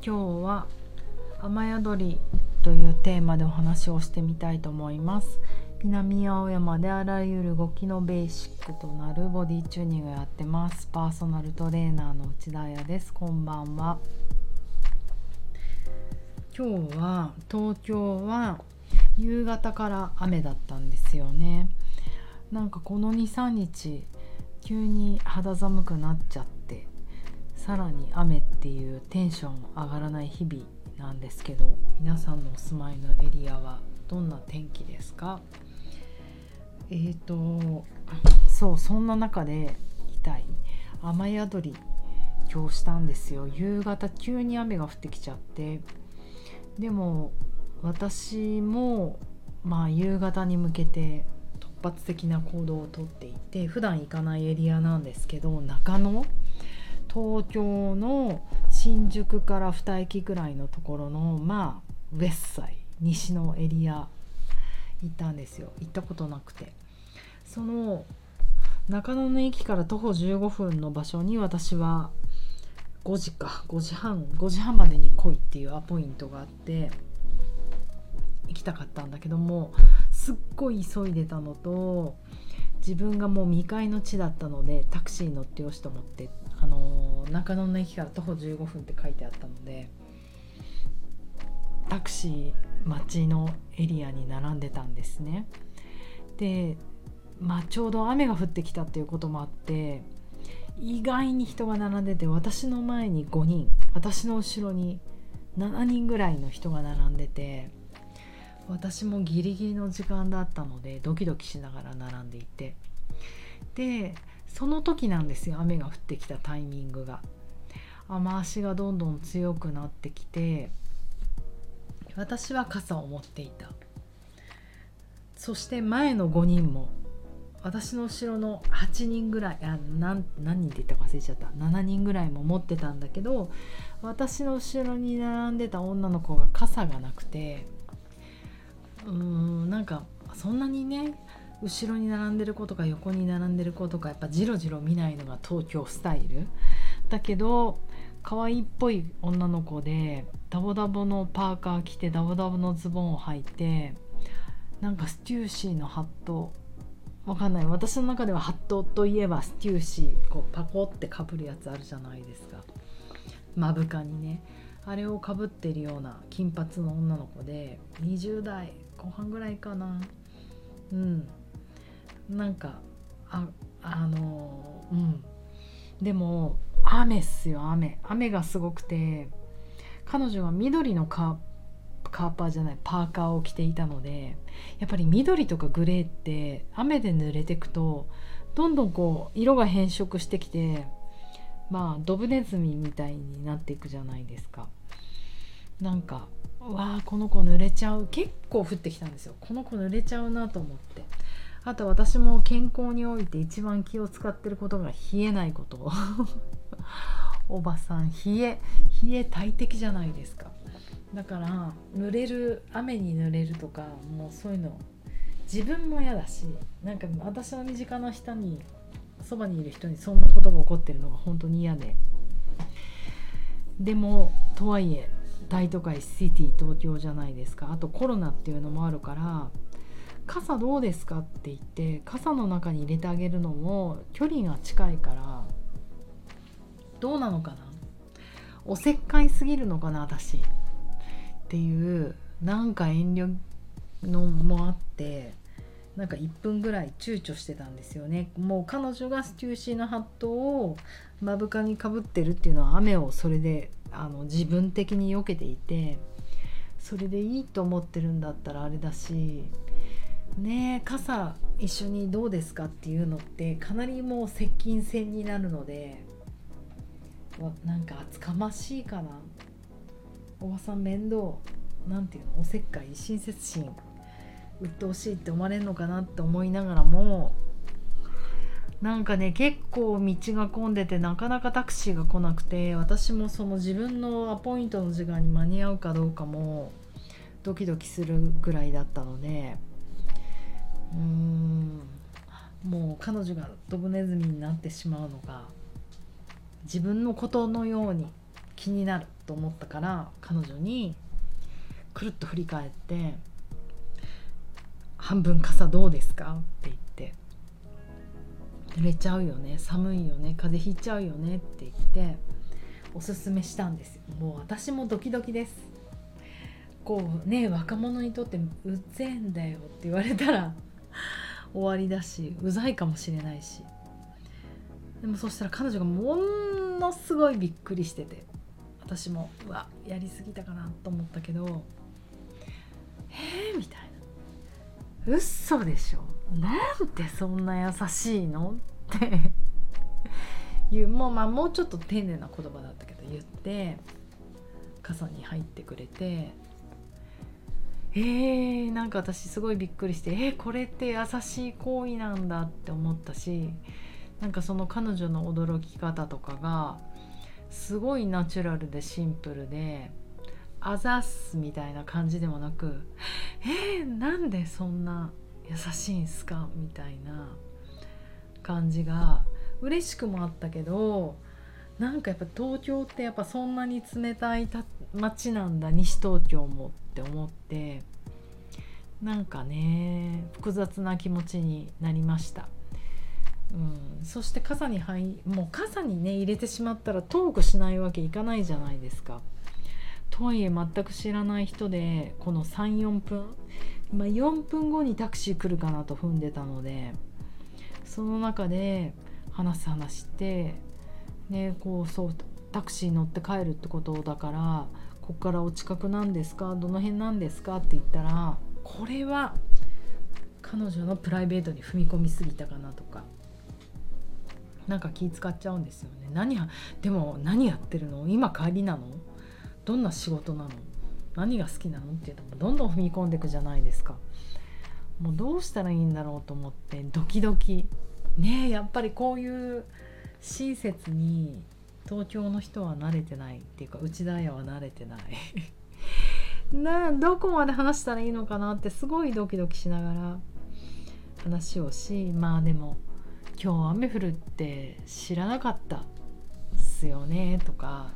今日は雨宿りというテーマでお話をしてみたいと思います。南青山であらゆる動きのベーシックとなるボディチューニングをやってます。パーソナルトレーナーの内田彩です。こんばんは。今日は東京は夕方から雨だったんですよね。なんかこの23日急に肌寒くなっちゃって。さらに雨っていうテンション上がらない日々なんですけど皆さんのお住まいのエリアはどんな天気ですか？えーとそうそんな中で痛い。雨宿り今日したんですよ。夕方急に雨が降ってきちゃって。でも私もまあ夕方に向けて突発的な行動をとっていて普段行かないエリアなんですけど中野東京の新宿から2駅ぐらいのところのまあウェッサイ西のエリア行ったんですよ。行ったことなくて。その中野の駅から徒歩15分の場所に私は5時か5時半5時半までに来いっていうアポイントがあって行きたかったんだけどもすっごい急いでたのと自分がもう未開の地だったのでタクシー乗ってよしと思って、中野の駅から徒歩15分って書いてあったのでタクシー待ちのエリアに並んでたんですね。で、まあ、ちょうど雨が降ってきたっていうこともあって意外に人が並んでて私の前に5人私の後ろに7人ぐらいの人が並んでて私もギリギリの時間だったのでドキドキしながら並んでいてでその時なんですよ雨が降ってきたタイミングが。雨足がどんどん強くなってきて私は傘を持っていた。そして前の5人も私の後ろの8人ぐらいあ何何人って言ったか忘れちゃった。7人ぐらいも持ってたんだけど私の後ろに並んでた女の子が傘がなくてうーんなんかそんなにね後ろに並んでる子とか横に並んでる子とかやっぱジロジロ見ないのが東京スタイル。だけど可愛いっぽい女の子でダボダボのパーカー着てダボダボのズボンを履いてなんかステューシーのハット。わかんない。私の中ではハットといえばステューシーこうパコってかぶるやつあるじゃないですか。目深にね。あれをかぶってるような金髪の女の子で20代後半ぐらいかな。うん。なんかああのうん。でも雨っすよ雨。雨がすごくて彼女が緑のカカーパーじゃないパーカーを着ていたのでやっぱり緑とかグレーって雨で濡れてくとどんどんこう色が変色してきてまあドブネズミみたいになっていくじゃないですか。なんかわあこの子濡れちゃう。結構降ってきたんですよ。この子濡れちゃうなと思ってあと私も健康において一番気を使ってることが冷えないこと。おばさん冷え冷え大敵じゃないですか。だから濡れる雨に濡れるとかもうそういうの自分も嫌だしなんか私の身近な人にそばにいる人にそんなことが起こってるのが本当に嫌で。でもとはいえ大都会シティ東京じゃないですか。あとコロナっていうのもあるから傘どうですか？って言って傘の中に入れてあげるのも距離が近いからどうなのかな？おせっかいすぎるのかな私。っていうなんか遠慮のもあってなんか1分ぐらい躊躇してたんですよね。もう彼女がステューシーのハットを目深にかぶってるっていうのは雨をそれであの自分的に避けていてそれでいいと思ってるんだったらあれだしね傘一緒にどうですかっていうのってかなりもう接近戦になるのでなんか厚かましいかな。おばさん面倒なんていうのおせっかい親切心鬱陶しいって思われるのかなって思いながらもなんかね結構道が混んでてなかなかタクシーが来なくて私もその自分のアポイントの時間に間に合うかどうかもドキドキするぐらいだったのでうん。もう彼女がドブネズミになってしまうのが自分のことのように気になると思ったから彼女にくるっと振り返って「半分傘どうですか?」って言って「濡れちゃうよね？寒いよね？風邪ひいちゃうよね」って言っておすすめしたんですもう私もドキドキです。こうね若者にとってうぜんだよって言われたら 終わりだしうざいかもしれないし。でもそしたら彼女がものすごいびっくりしてて。私もうわやりすぎたかなと思ったけど。えー、みたいな。嘘でしょ？なんでそんな優しいの？って。いう。もうまあもうちょっと丁寧な言葉だったけど言って。傘に入ってくれてえー、なんか私すごいびっくりしてえー、これって優しい行為なんだって思ったしなんかその彼女の驚き方とかがすごいナチュラルでシンプルであざっすみたいな感じでもなくえー、なんでそんな優しいんすかみたいな感じが嬉しくもあったけどなんかやっぱ東京ってやっぱそんなに冷たい街なんだ西東京も。って思ってなんかね複雑な気持ちになりました。うん、そして傘に入もう傘にね入れてしまったらトークしないわけいかないじゃないですか。とはいえ全く知らない人でこの34分、まあ、4分後にタクシー来るかなと踏んでたのでその中で話す話してねこうそうタクシー乗って帰るってことだからこっからお近くなんですか？どの辺なんですか？って言ったらこれは彼女のプライベートに踏み込みすぎたかなとか。なんか気使っちゃうんですよね。何でも何やってるの？今帰りなの？どんな仕事なの？何が好きなの？っていうとどんどん踏み込んでいくじゃないですか。もうどうしたらいいんだろうと思ってドキドキ。ねやっぱりこういう親切に東京の人は慣れてないっていうか内田屋は慣れてない。などこまで話したらいいのかなってすごいドキドキしながら話をしまあでも今日雨降るって知らなかったっすよねとか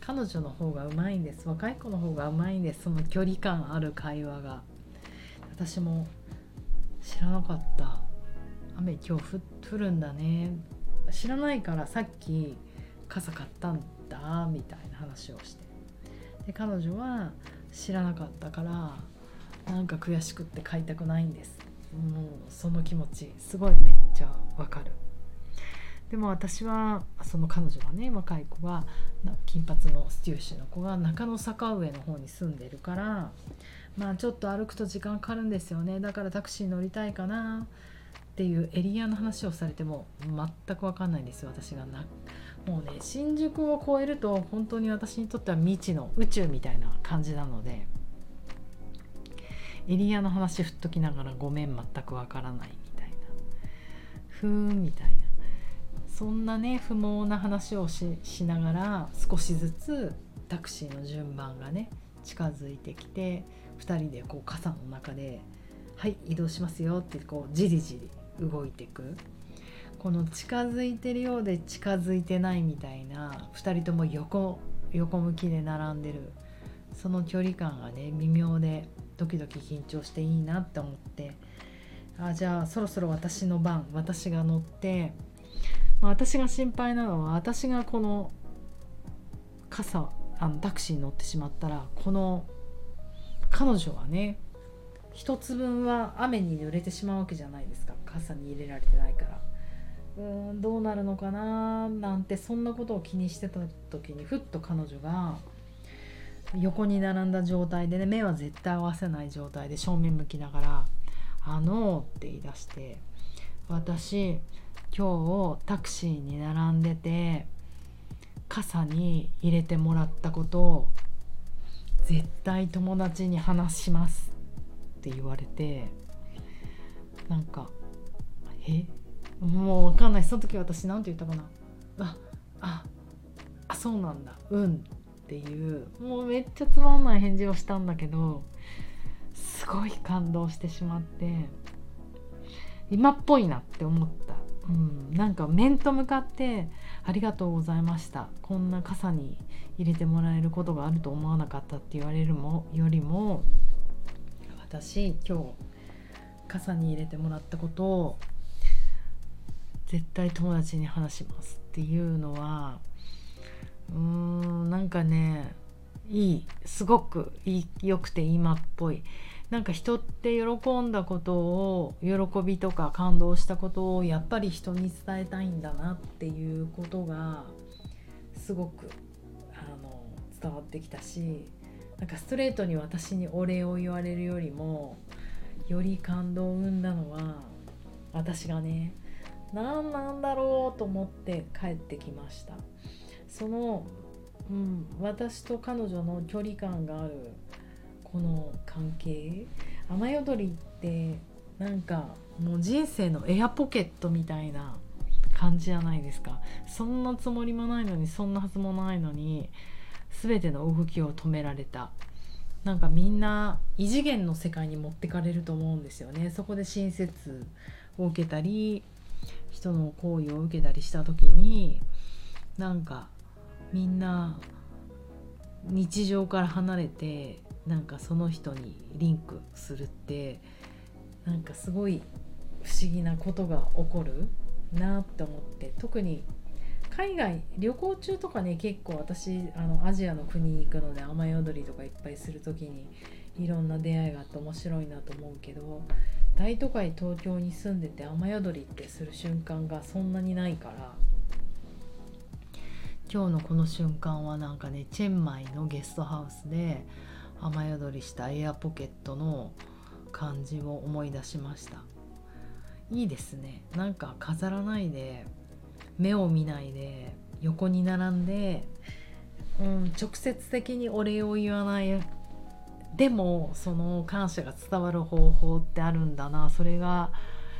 彼女の方がうまいんです若い子の方がうまいんですその距離感ある会話が。私も知らなかった。雨今日降るんだね。知らないからさっき傘買ったんだみたいな話をして。で彼女は知らなかったからなんか悔しくって買いたくないんです。もうその気持ちすごいめっちゃわかる。でも私はその彼女はね若い子が金髪のステューシーの子が中野坂上の方に住んでるからまあちょっと歩くと時間かかるんですよね。だからタクシー乗りたいかなっていうエリアの話をされても全く分かんないんですよ私がな。もうね新宿を越えると本当に私にとっては未知の宇宙みたいな感じなのでエリアの話振っときながらごめん全くわからないみたいな。ふーんみたいな。そんなね不毛な話をしながら少しずつタクシーの順番がね近づいてきて2人でこう傘の中で「はい移動しますよ」ってこうじりじり動いていく。この近づいてるようで近づいてないみたいな2人とも横横向きで並んでるその距離感がね微妙でドキドキ緊張していいなって思ってあじゃあそろそろ私の番私が乗って、まあ、私が心配なのは私がこの傘あのタクシーに乗ってしまったらこの彼女はね一つ分は雨に濡れてしまうわけじゃないですか傘に入れられてないから。うんどうなるのかななんてそんなことを気にしてた時にふっと彼女が横に並んだ状態でね目は絶対合わせない状態で正面向きながら「あの」って言い出して「私今日タクシーに並んでて傘に入れてもらったことを絶対友達に話します」って言われてなんか「え？もう分かんない。その時私何て言ったかな。あああそうなんだ。うんっていう。もうめっちゃつまんない返事をしたんだけどすごい感動してしまって今っぽいなって思った、うん、なんか面と向かって「ありがとうございました。こんな傘に入れてもらえることがあると思わなかった」って言われるもよりも私今日傘に入れてもらったことを絶対友達に話しますっていうのはうーんなんかねいいすごくい良くて今っぽい。なんか人って喜んだことを喜びとか感動したことをやっぱり人に伝えたいんだなっていうことがすごくあの伝わってきたしなんかストレートに私にお礼を言われるよりもより感動を生んだのは私がね何なんだろうと思って帰ってきました。その、うん、私と彼女の距離感があるこの関係雨宿りってなんかもう人生のエアポケットみたいな感じじゃないですか。そんなつもりもないのにそんなはずもないのに全ての動きを止められた。なんかみんな異次元の世界に持ってかれると思うんですよね。そこで親切を受けたり人の行為を受けたりした時になんかみんな日常から離れてなんかその人にリンクするってなんかすごい不思議なことが起こるなって思って特に海外旅行中とかね結構私あのアジアの国行くので雨宿りとかいっぱいする時にいろんな出会いがあって面白いなと思うけど大都会東京に住んでて雨宿りってする瞬間がそんなにないから。今日のこの瞬間はなんかねチェンマイのゲストハウスで雨宿りしたエアポケットの感じを思い出しました。いいですね。なんか飾らないで目を見ないで横に並んで、うん、直接的にお礼を言わないでもその感謝が伝わる方法ってあるんだな。それが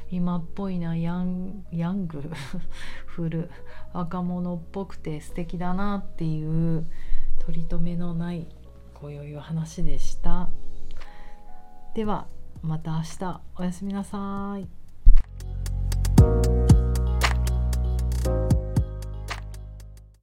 今っぽいな。ヤンヤング フル若者っぽくて素敵だなっていう取り留めのない今宵は話でした。ではまた明日。おやすみなさい。